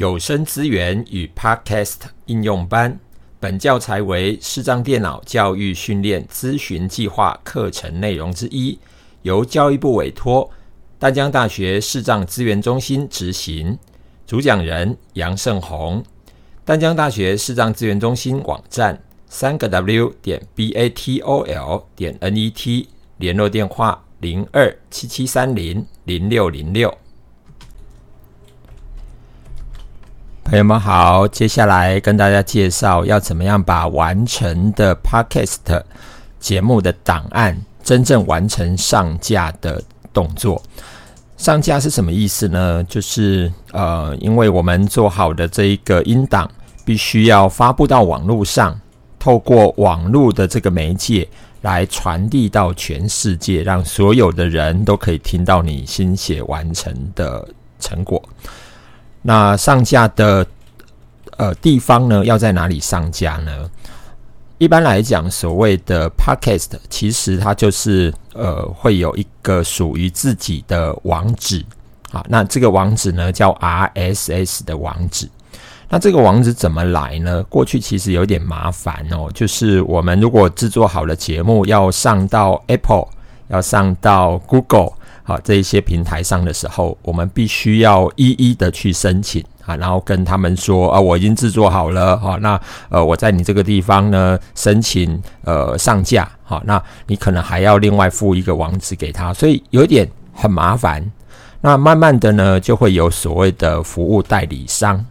有声资源与 Podcast 应用班，本教材为视障电脑教育训练咨询计划课程内容之一，由教育部委托淡江大学视障资源中心执行。主讲人杨胜宏。淡江大学视障资源中心网站：三个 W 点 B A T O L 点 N E T，联络电话：零二七七三零零六零六。朋友们好，接下来跟大家介绍要怎么样把完成的 Podcast 节目的档案真正完成上架的动作。上架是什么意思呢？就是呃，因为我们做好的这一个音档，必须要发布到网络上，透过网络的这个媒介来传递到全世界，让所有的人都可以听到你心血完成的成果。那上架的呃地方呢，要在哪里上架呢？一般来讲，所谓的 podcast，其实它就是呃会有一个属于自己的网址啊。那这个网址呢叫 RSS 的网址。那这个网址怎么来呢？过去其实有点麻烦哦，就是我们如果制作好了节目要上到 Apple，要上到 Google。啊，这一些平台上的时候，我们必须要一一的去申请啊，然后跟他们说啊，我已经制作好了，好，那呃，我在你这个地方呢申请呃上架，好，那你可能还要另外付一个网址给他，所以有点很麻烦。那慢慢的呢，就会有所谓的服务代理商，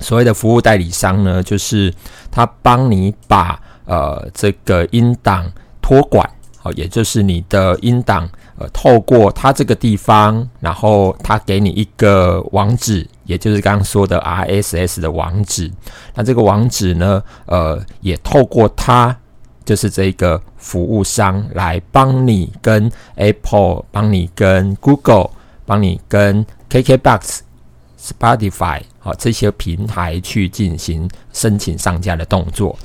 所谓的服务代理商呢，就是他帮你把呃这个音档托管，好，也就是你的音档。呃，透过他这个地方，然后他给你一个网址，也就是刚刚说的 RSS 的网址。那这个网址呢，呃，也透过他，就是这个服务商来帮你跟 Apple、帮你跟 Google、帮你跟 KKBox、Spotify 好这些平台去进行申请上架的动作。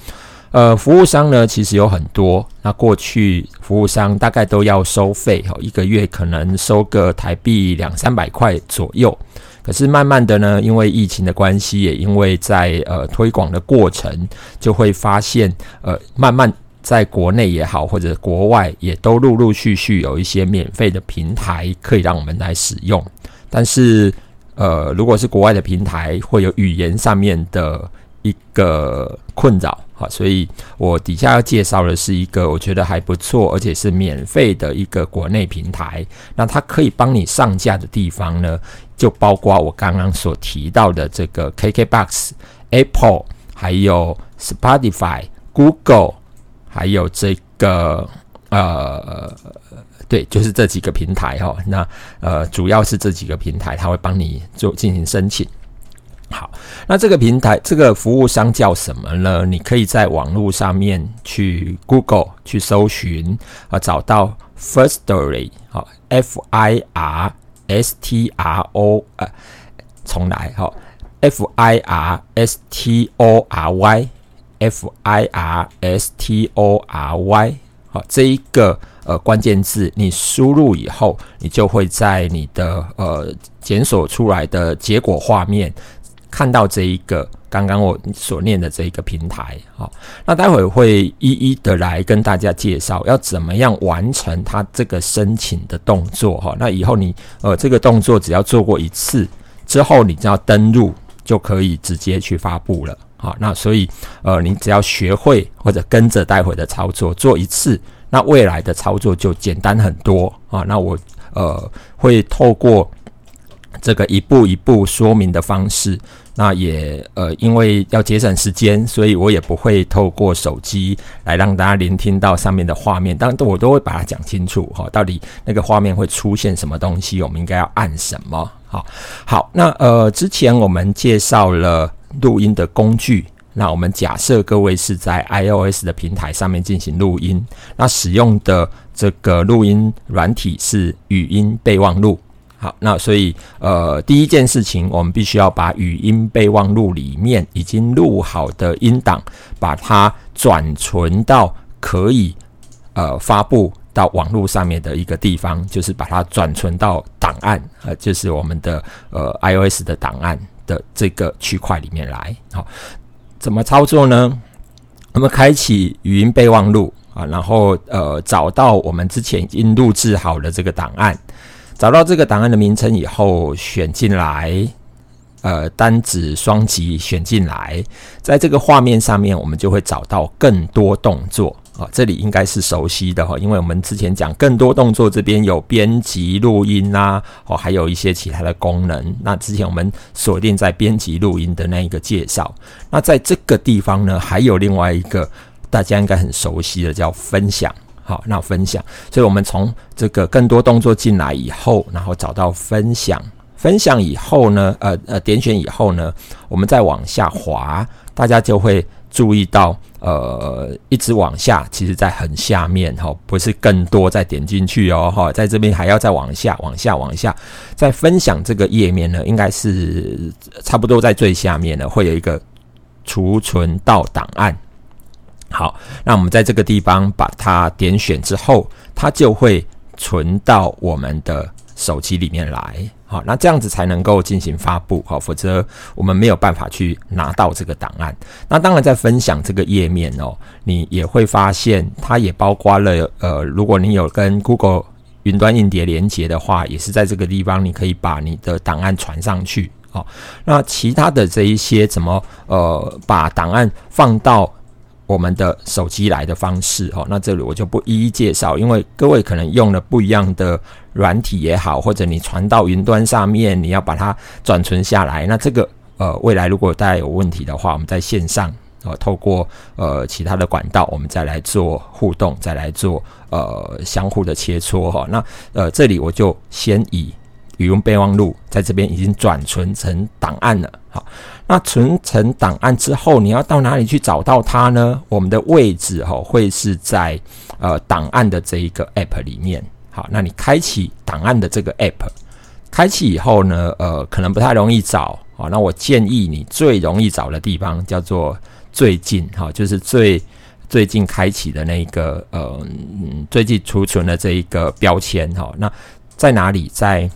呃，服务商呢，其实有很多。那过去服务商大概都要收费，哈，一个月可能收个台币两三百块左右。可是慢慢的呢，因为疫情的关系，也因为在呃推广的过程，就会发现，呃，慢慢在国内也好，或者国外也都陆陆续续有一些免费的平台可以让我们来使用。但是，呃，如果是国外的平台，会有语言上面的一个困扰。好，所以我底下要介绍的是一个我觉得还不错，而且是免费的一个国内平台。那它可以帮你上架的地方呢，就包括我刚刚所提到的这个 KKBox、Apple，还有 Spotify、Google，还有这个呃，对，就是这几个平台哈。那呃，主要是这几个平台，它会帮你做进行申请。好，那这个平台这个服务商叫什么呢？你可以在网络上面去 Google 去搜寻啊，找到 First Story 好，F I R S T R O 呃，重来好，F I R S T O R Y，F I R S T O R Y 好，这一个呃关键字你输入以后，你就会在你的呃检索出来的结果画面。看到这一个刚刚我所念的这一个平台，好，那待会会一一的来跟大家介绍要怎么样完成它这个申请的动作，哈，那以后你呃这个动作只要做过一次之后，你只要登录就可以直接去发布了，好，那所以呃你只要学会或者跟着待会的操作做一次，那未来的操作就简单很多啊，那我呃会透过这个一步一步说明的方式。那也呃，因为要节省时间，所以我也不会透过手机来让大家聆听到上面的画面，当然我都会把它讲清楚哈，到底那个画面会出现什么东西，我们应该要按什么？好，好，那呃，之前我们介绍了录音的工具，那我们假设各位是在 iOS 的平台上面进行录音，那使用的这个录音软体是语音备忘录。好，那所以呃，第一件事情，我们必须要把语音备忘录里面已经录好的音档，把它转存到可以呃发布到网络上面的一个地方，就是把它转存到档案，呃，就是我们的呃 iOS 的档案的这个区块里面来。好，怎么操作呢？我们开启语音备忘录啊，然后呃找到我们之前已经录制好的这个档案，找到这个档案的名称以后，选进来，呃单指双击选进来，在这个画面上面，我们就会找到更多动作啊，这里应该是熟悉的哈，因为我们之前讲更多动作这边有编辑录音啦，哦还有一些其他的功能，那之前我们锁定在编辑录音的那一个介绍。那在这个地方呢，还有另外一个大家应该很熟悉的叫分享。好，那分享，所以我们从这个更多动作进来以后，然后找到分享，分享以后呢，呃呃，点选以后呢，我们再往下滑，大家就会注意到，呃，一直往下，其实在很下面哈，不是更多再点进去哦哈，在这边还要再往下，往下，往下，在分享这个页面呢，应该是差不多在最下面呢，会有一个。储存到档案，好，那我们在这个地方把它点选之后，它就会存到我们的手机里面来。好，那这样子才能够进行发布，好，否则我们没有办法去拿到这个档案。那当然，在分享这个页面哦，你也会发现，它也包括了呃，如果你有跟 Google 云端硬碟连接的话，也是在这个地方，你可以把你的档案传上去。好，那其他的这一些怎么呃把档案放到我们的手机来的方式哦，那这里我就不一一介绍，因为各位可能用了不一样的软体也好，或者你传到云端上面，你要把它转存下来，那这个呃未来如果大家有问题的话，我们在线上呃透过呃其他的管道，我们再来做互动，再来做呃相互的切磋哈。那呃这里我就先以。语音备忘录在这边已经转存成档案了。好，那存成档案之后，你要到哪里去找到它呢？我们的位置哈会是在呃档案的这一个 App 里面。好，那你开启档案的这个 App，开启以后呢，呃，可能不太容易找。好，那我建议你最容易找的地方叫做最近哈，就是最最近开启的那个呃最近储存的这一个标签哈。那在哪里？在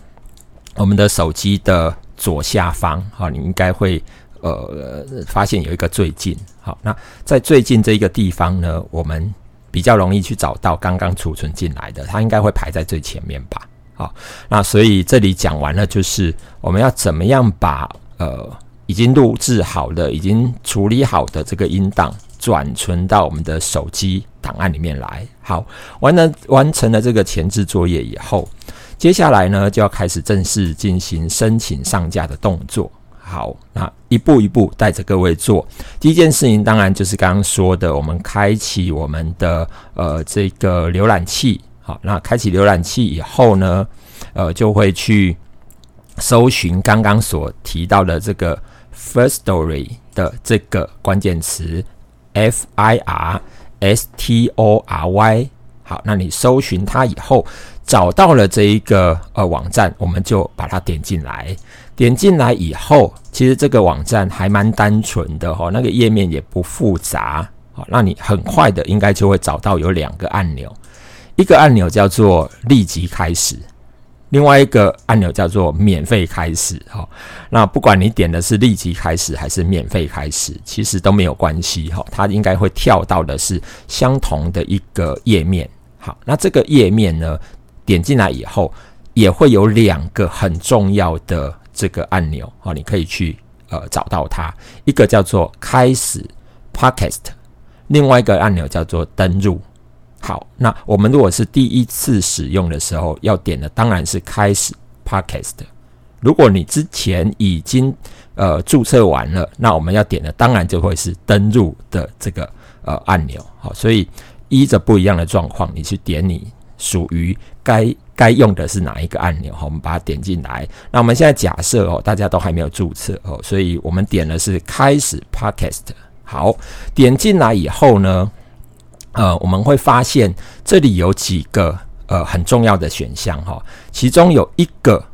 我们的手机的左下方，哈，你应该会呃发现有一个最近，好，那在最近这一个地方呢，我们比较容易去找到刚刚储存进来的，它应该会排在最前面吧，好，那所以这里讲完了，就是我们要怎么样把呃已经录制好的、已经处理好的这个音档转存到我们的手机档案里面来，好，完了完成了这个前置作业以后。接下来呢，就要开始正式进行申请上架的动作。好，那一步一步带着各位做。第一件事情，当然就是刚刚说的，我们开启我们的呃这个浏览器。好，那开启浏览器以后呢，呃，就会去搜寻刚刚所提到的这个 First Story 的这个关键词，F I R S T O R Y。好，那你搜寻它以后。找到了这一个呃网站，我们就把它点进来。点进来以后，其实这个网站还蛮单纯的哈，那个页面也不复杂。好，那你很快的应该就会找到有两个按钮，一个按钮叫做立即开始，另外一个按钮叫做免费开始。哈，那不管你点的是立即开始还是免费开始，其实都没有关系哈，它应该会跳到的是相同的一个页面。好，那这个页面呢？点进来以后，也会有两个很重要的这个按钮哦，你可以去呃找到它。一个叫做开始 Podcast，另外一个按钮叫做登入。好，那我们如果是第一次使用的时候，要点的当然是开始 Podcast。如果你之前已经呃注册完了，那我们要点的当然就会是登入的这个呃按钮。好，所以依着不一样的状况，你去点你。属于该该用的是哪一个按钮？哈，我们把它点进来。那我们现在假设哦，大家都还没有注册哦，所以我们点的是开始 Podcast。好，点进来以后呢，呃，我们会发现这里有几个呃很重要的选项哈，其中有一个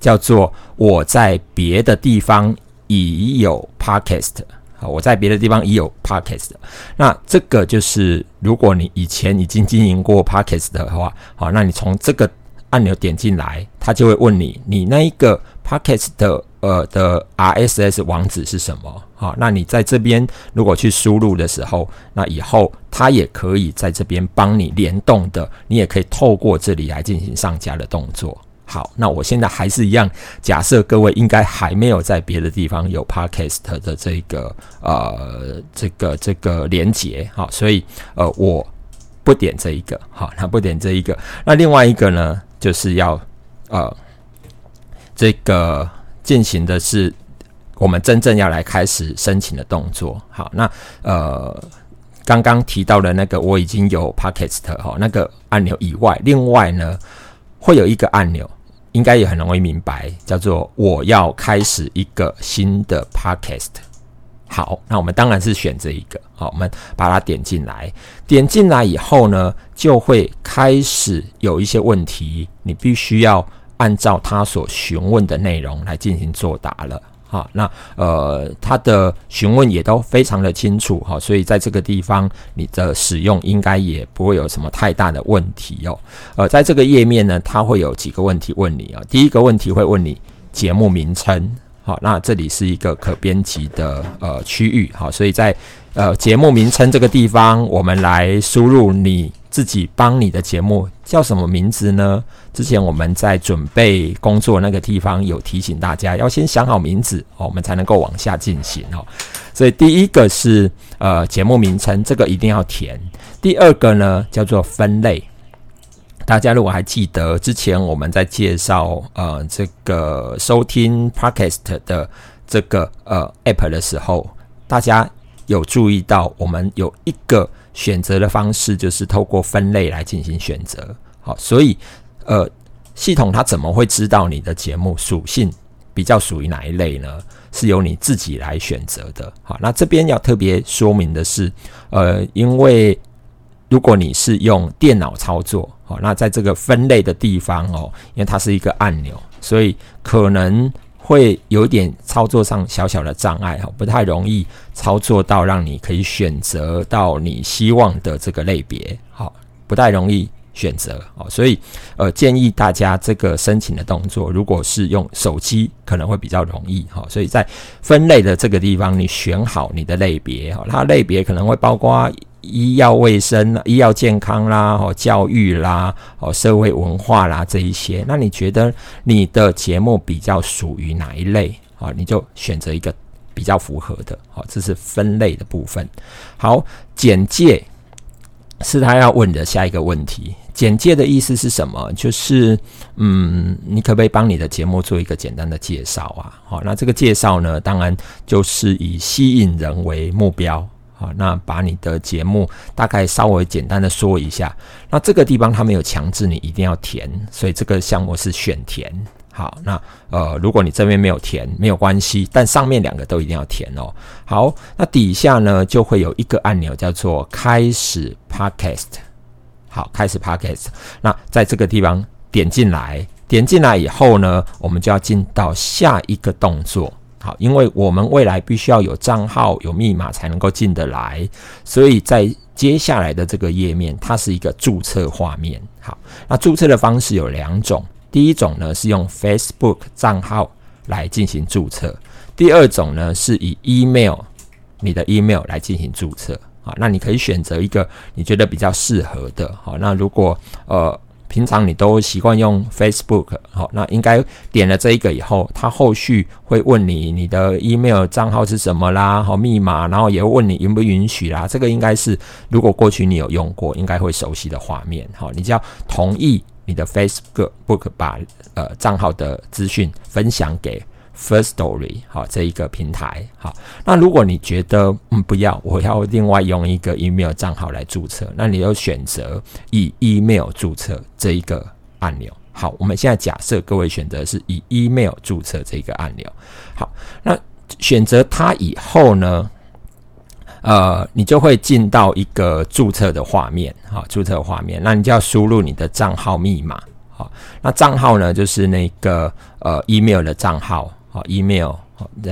叫做我在别的地方已有 Podcast。好，我在别的地方已有 Podcast，那这个就是如果你以前已经经营过 Podcast 的话，好，那你从这个按钮点进来，它就会问你，你那一个 Podcast 的呃的 RSS 网址是什么？好，那你在这边如果去输入的时候，那以后它也可以在这边帮你联动的，你也可以透过这里来进行上架的动作。好，那我现在还是一样，假设各位应该还没有在别的地方有 Podcast 的这个呃这个这个连接，好，所以呃我不点这一个，好，那不点这一个，那另外一个呢，就是要呃这个进行的是我们真正要来开始申请的动作。好，那呃刚刚提到的那个我已经有 Podcast 哈那个按钮以外，另外呢会有一个按钮。应该也很容易明白，叫做我要开始一个新的 podcast。好，那我们当然是选这一个。好，我们把它点进来，点进来以后呢，就会开始有一些问题，你必须要按照他所询问的内容来进行作答了。好，那呃，他的询问也都非常的清楚哈，所以在这个地方你的使用应该也不会有什么太大的问题哦。呃，在这个页面呢，它会有几个问题问你啊。第一个问题会问你节目名称，好，那这里是一个可编辑的呃区域，好，所以在呃节目名称这个地方，我们来输入你。自己帮你的节目叫什么名字呢？之前我们在准备工作那个地方有提醒大家要先想好名字哦，我们才能够往下进行哦。所以第一个是呃节目名称，这个一定要填。第二个呢叫做分类。大家如果还记得之前我们在介绍呃这个收听 podcast 的这个呃 app 的时候，大家有注意到我们有一个。选择的方式就是透过分类来进行选择，好，所以呃，系统它怎么会知道你的节目属性比较属于哪一类呢？是由你自己来选择的。好，那这边要特别说明的是，呃，因为如果你是用电脑操作，好，那在这个分类的地方哦，因为它是一个按钮，所以可能。会有点操作上小小的障碍哈，不太容易操作到让你可以选择到你希望的这个类别，好，不太容易选择哦，所以呃建议大家这个申请的动作，如果是用手机可能会比较容易哈，所以在分类的这个地方，你选好你的类别哈，它类别可能会包括。医药卫生、医药健康啦，哦，教育啦，哦，社会文化啦，这一些，那你觉得你的节目比较属于哪一类啊？你就选择一个比较符合的，好，这是分类的部分。好，简介是他要问的下一个问题。简介的意思是什么？就是，嗯，你可不可以帮你的节目做一个简单的介绍啊？好，那这个介绍呢，当然就是以吸引人为目标。好，那把你的节目大概稍微简单的说一下。那这个地方他没有强制你一定要填，所以这个项目是选填。好，那呃，如果你这边没有填，没有关系，但上面两个都一定要填哦。好，那底下呢就会有一个按钮叫做开始 Podcast。好，开始 Podcast。那在这个地方点进来，点进来以后呢，我们就要进到下一个动作。好，因为我们未来必须要有账号、有密码才能够进得来，所以在接下来的这个页面，它是一个注册画面。好，那注册的方式有两种，第一种呢是用 Facebook 账号来进行注册，第二种呢是以 email 你的 email 来进行注册。好，那你可以选择一个你觉得比较适合的。好，那如果呃。平常你都习惯用 Facebook，好，那应该点了这一个以后，他后续会问你你的 email 账号是什么啦，好密码，然后也会问你允不允许啦。这个应该是如果过去你有用过，应该会熟悉的画面。好，你只要同意你的 Facebook 把呃账号的资讯分享给。First Story，好，这一个平台，好，那如果你觉得嗯不要，我要另外用一个 email 账号来注册，那你就选择以 email 注册这一个按钮。好，我们现在假设各位选择是以 email 注册这个按钮。好，那选择它以后呢，呃，你就会进到一个注册的画面，好，注册画面，那你就要输入你的账号密码，好，那账号呢就是那个呃 email 的账号。好，email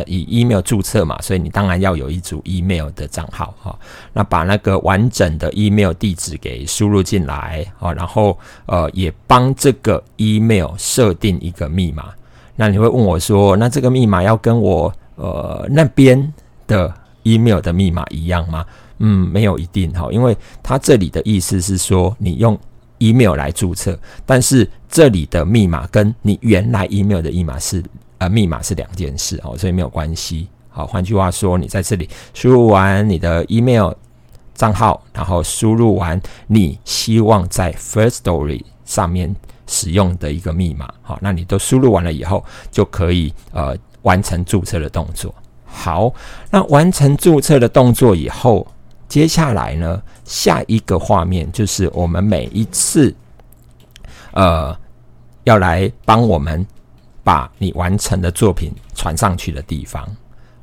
以 email 注册嘛，所以你当然要有一组 email 的账号哈。那把那个完整的 email 地址给输入进来啊，然后呃也帮这个 email 设定一个密码。那你会问我说，那这个密码要跟我呃那边的 email 的密码一样吗？嗯，没有一定哈，因为它这里的意思是说你用。email 来注册，但是这里的密码跟你原来 email 的密码是呃密码是两件事哦，所以没有关系。好，换句话说，你在这里输入完你的 email 账号，然后输入完你希望在 First Story 上面使用的一个密码，好，那你都输入完了以后，就可以呃完成注册的动作。好，那完成注册的动作以后。接下来呢，下一个画面就是我们每一次，呃，要来帮我们把你完成的作品传上去的地方。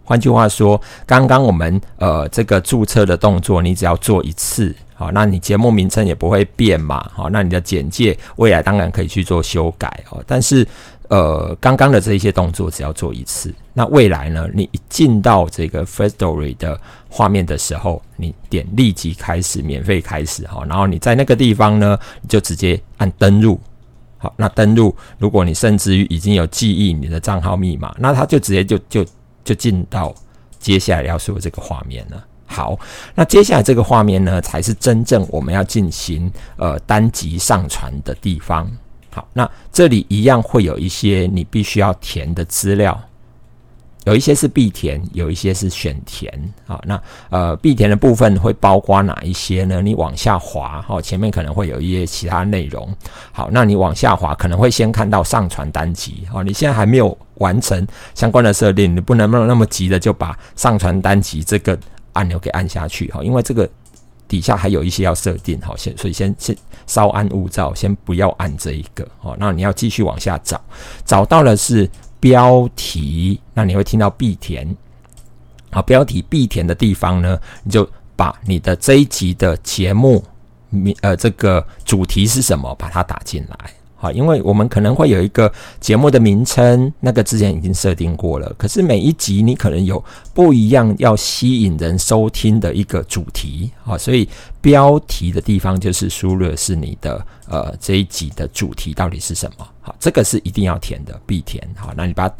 换句话说，刚刚我们呃这个注册的动作，你只要做一次，好，那你节目名称也不会变嘛，好，那你的简介未来当然可以去做修改哦，但是。呃，刚刚的这一些动作只要做一次，那未来呢？你一进到这个 First Story 的画面的时候，你点立即开始，免费开始哈，然后你在那个地方呢，你就直接按登录。好，那登录，如果你甚至于已经有记忆你的账号密码，那它就直接就就就进到接下来要说的这个画面了。好，那接下来这个画面呢，才是真正我们要进行呃单集上传的地方。好，那这里一样会有一些你必须要填的资料，有一些是必填，有一些是选填。好，那呃必填的部分会包括哪一些呢？你往下滑，好，前面可能会有一些其他内容。好，那你往下滑，可能会先看到上传单集。好，你现在还没有完成相关的设定，你不能不能那么急的就把上传单集这个按钮给按下去。哈，因为这个。底下还有一些要设定，好，先所以先先稍安勿躁，先不要按这一个，哦，那你要继续往下找，找到了是标题，那你会听到必填，好，标题必填的地方呢，你就把你的这一集的节目，呃，这个主题是什么，把它打进来。好，因为我们可能会有一个节目的名称，那个之前已经设定过了。可是每一集你可能有不一样要吸引人收听的一个主题，好，所以标题的地方就是输入的是你的呃这一集的主题到底是什么。好，这个是一定要填的，必填。好，那你把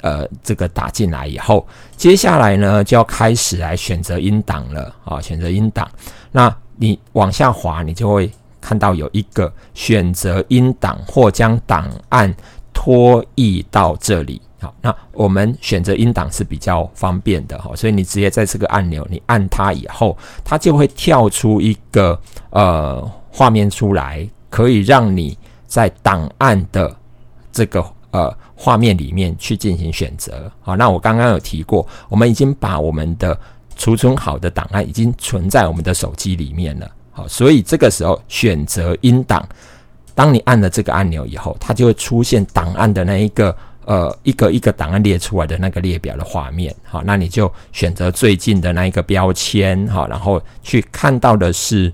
呃这个打进来以后，接下来呢就要开始来选择音档了。好，选择音档，那你往下滑，你就会。看到有一个选择音档或将档案拖移到这里，好，那我们选择音档是比较方便的哈，所以你直接在这个按钮，你按它以后，它就会跳出一个呃画面出来，可以让你在档案的这个呃画面里面去进行选择。好，那我刚刚有提过，我们已经把我们的储存好的档案已经存在我们的手机里面了。好，所以这个时候选择音档，当你按了这个按钮以后，它就会出现档案的那一个呃一个一个档案列出来的那个列表的画面。好，那你就选择最近的那一个标签，好，然后去看到的是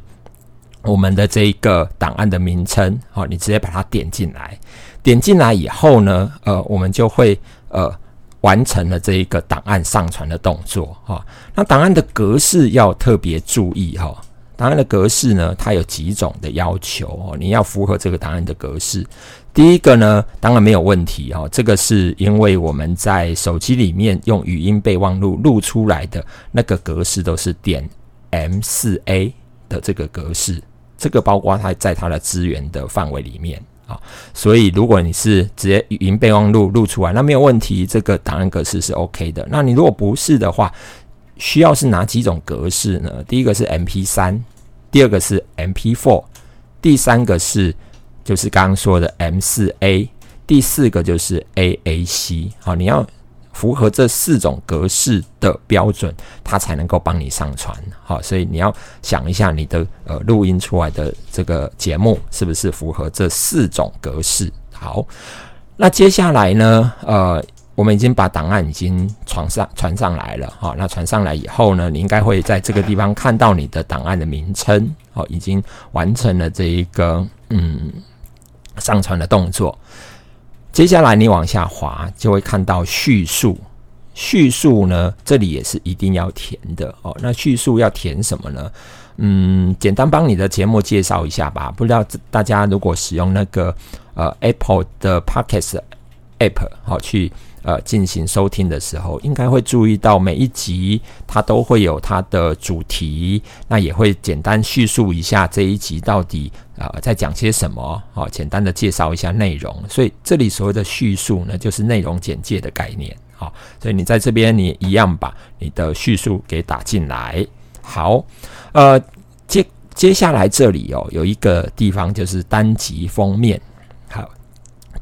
我们的这一个档案的名称。好，你直接把它点进来，点进来以后呢，呃，我们就会呃完成了这一个档案上传的动作。哈，那档案的格式要特别注意哈。答案的格式呢，它有几种的要求哦，你要符合这个答案的格式。第一个呢，当然没有问题哦，这个是因为我们在手机里面用语音备忘录录出来的那个格式都是点 M 四 A 的这个格式，这个包括它在它的资源的范围里面啊，所以如果你是直接语音备忘录录出来，那没有问题，这个答案格式是 OK 的。那你如果不是的话，需要是哪几种格式呢？第一个是 M P 三，第二个是 M P four，第三个是就是刚刚说的 M 四 A，第四个就是 A A C。好，你要符合这四种格式的标准，它才能够帮你上传。好，所以你要想一下你的呃录音出来的这个节目是不是符合这四种格式。好，那接下来呢？呃。我们已经把档案已经传上传上来了，好，那传上来以后呢，你应该会在这个地方看到你的档案的名称，好，已经完成了这一个嗯上传的动作。接下来你往下滑，就会看到叙述，叙述呢，这里也是一定要填的哦。那叙述要填什么呢？嗯，简单帮你的节目介绍一下吧。不知道大家如果使用那个呃 Apple 的 Podcast App 好去呃进行收听的时候，应该会注意到每一集它都会有它的主题，那也会简单叙述一下这一集到底啊在讲些什么，好，简单的介绍一下内容。所以这里所谓的叙述呢，就是内容简介的概念。好，所以你在这边你一样把你的叙述给打进来。好，呃，接接下来这里哦，有一个地方就是单集封面。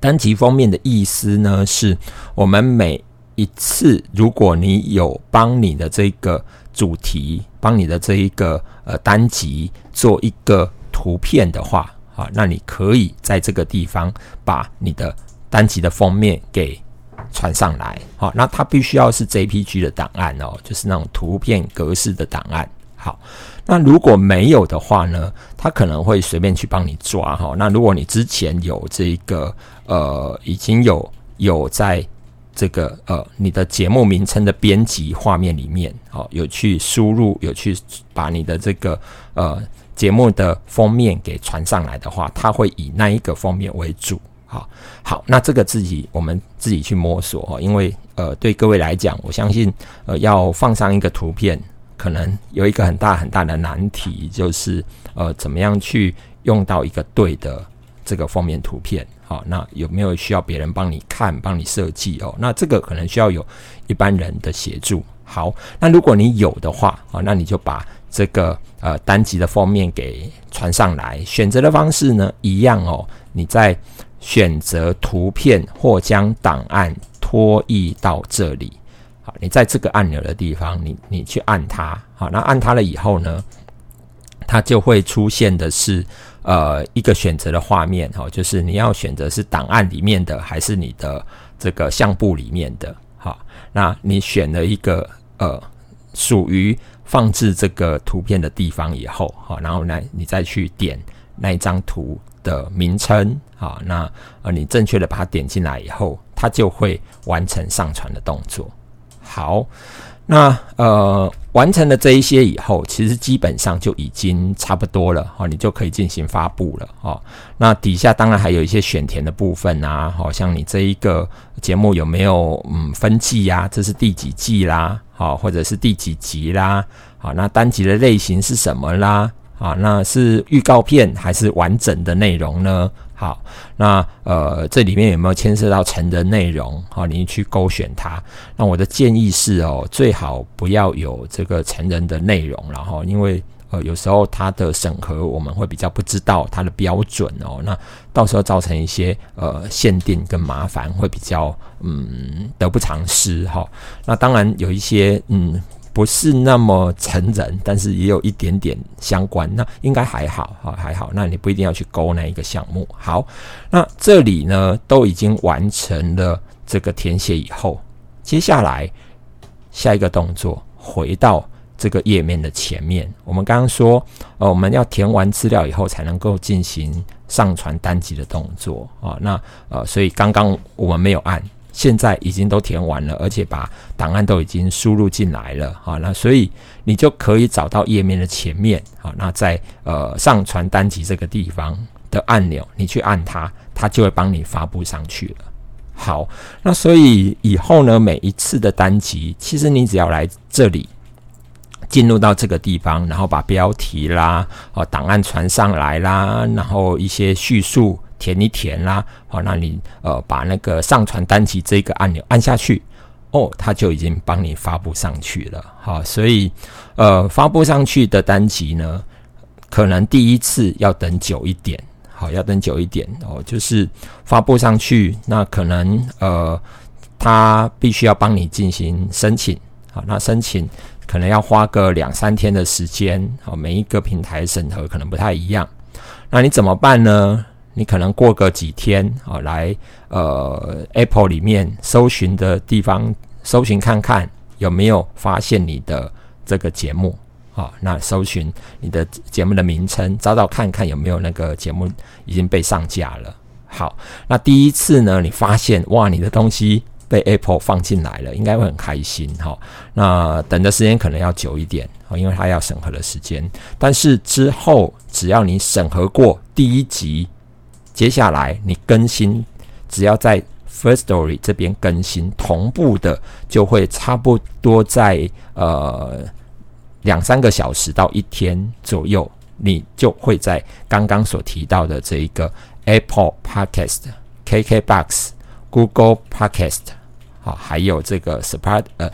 单集封面的意思呢，是我们每一次，如果你有帮你的这个主题，帮你的这一个呃单集做一个图片的话，啊，那你可以在这个地方把你的单集的封面给传上来。好，那它必须要是 JPG 的档案哦，就是那种图片格式的档案。好，那如果没有的话呢？他可能会随便去帮你抓哈。那如果你之前有这个呃，已经有有在这个呃你的节目名称的编辑画面里面，好有去输入，有去把你的这个呃节目的封面给传上来的话，他会以那一个封面为主。好，好，那这个自己我们自己去摸索哈，因为呃对各位来讲，我相信呃要放上一个图片。可能有一个很大很大的难题，就是呃，怎么样去用到一个对的这个封面图片？好，那有没有需要别人帮你看、帮你设计哦？那这个可能需要有一般人的协助。好，那如果你有的话啊，那你就把这个呃单集的封面给传上来。选择的方式呢，一样哦。你在选择图片或将档案拖移到这里。你在这个按钮的地方，你你去按它，好，那按它了以后呢，它就会出现的是呃一个选择的画面，哈，就是你要选择是档案里面的还是你的这个相簿里面的，好，那你选了一个呃属于放置这个图片的地方以后，好，然后呢你再去点那一张图的名称，好，那呃你正确的把它点进来以后，它就会完成上传的动作。好，那呃，完成了这一些以后，其实基本上就已经差不多了哦，你就可以进行发布了哦。那底下当然还有一些选填的部分啊，好像你这一个节目有没有嗯分季呀？这是第几季啦？好，或者是第几集啦？好，那单集的类型是什么啦？啊，那是预告片还是完整的内容呢？好，那呃，这里面有没有牵涉到成人内容？好，你去勾选它。那我的建议是哦，最好不要有这个成人的内容，然后因为呃，有时候它的审核我们会比较不知道它的标准哦，那到时候造成一些呃限定跟麻烦，会比较嗯得不偿失哈。那当然有一些嗯。不是那么成人，但是也有一点点相关，那应该还好哈，还好。那你不一定要去勾那一个项目。好，那这里呢都已经完成了这个填写以后，接下来下一个动作，回到这个页面的前面。我们刚刚说，呃，我们要填完资料以后才能够进行上传单集的动作啊。那呃，所以刚刚我们没有按。现在已经都填完了，而且把档案都已经输入进来了，好，那所以你就可以找到页面的前面，好，那在呃上传单集这个地方的按钮，你去按它，它就会帮你发布上去了。好，那所以以后呢，每一次的单集，其实你只要来这里，进入到这个地方，然后把标题啦，哦，档案传上来啦，然后一些叙述。填一填啦，好，那你呃把那个上传单集这个按钮按下去，哦，它就已经帮你发布上去了，好，所以呃发布上去的单集呢，可能第一次要等久一点，好，要等久一点哦，就是发布上去，那可能呃他必须要帮你进行申请，好，那申请可能要花个两三天的时间，好，每一个平台审核可能不太一样，那你怎么办呢？你可能过个几天啊，来呃 Apple 里面搜寻的地方搜寻看看有没有发现你的这个节目啊？那搜寻你的节目的名称，找找看看有没有那个节目已经被上架了。好，那第一次呢，你发现哇，你的东西被 Apple 放进来了，应该会很开心哈。那等的时间可能要久一点哦因为它要审核的时间。但是之后只要你审核过第一集，接下来你更新，只要在 First Story 这边更新同步的，就会差不多在呃两三个小时到一天左右，你就会在刚刚所提到的这一个 Apple Podcast、KKBox、Google Podcast。好，还有这个 Spot 呃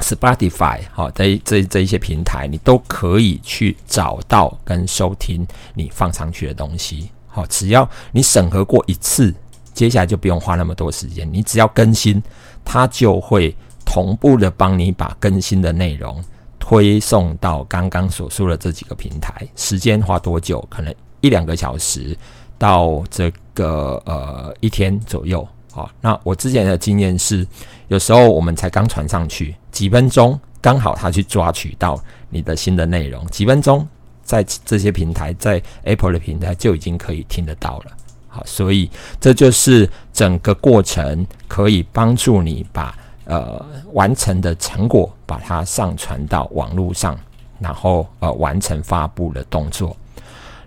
Spotify 好，这这这一些平台，你都可以去找到跟收听你放上去的东西。好，只要你审核过一次，接下来就不用花那么多时间，你只要更新，它就会同步的帮你把更新的内容推送到刚刚所说的这几个平台。时间花多久？可能一两个小时到这个呃一天左右。好，那我之前的经验是，有时候我们才刚传上去几分钟，刚好他去抓取到你的新的内容，几分钟在这些平台，在 Apple 的平台就已经可以听得到了。好，所以这就是整个过程可以帮助你把呃完成的成果把它上传到网络上，然后呃完成发布的动作。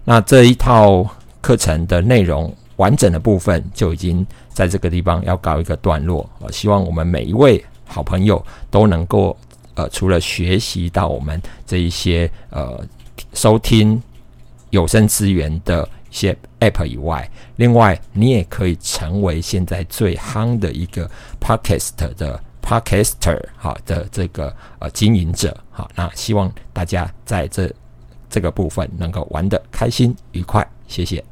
那这一套课程的内容。完整的部分就已经在这个地方要告一个段落。我希望我们每一位好朋友都能够，呃，除了学习到我们这一些呃收听有声资源的一些 App 以外，另外你也可以成为现在最夯的一个 Podcast 的 Podcaster 好的这个呃经营者。好，那希望大家在这这个部分能够玩得开心愉快。谢谢。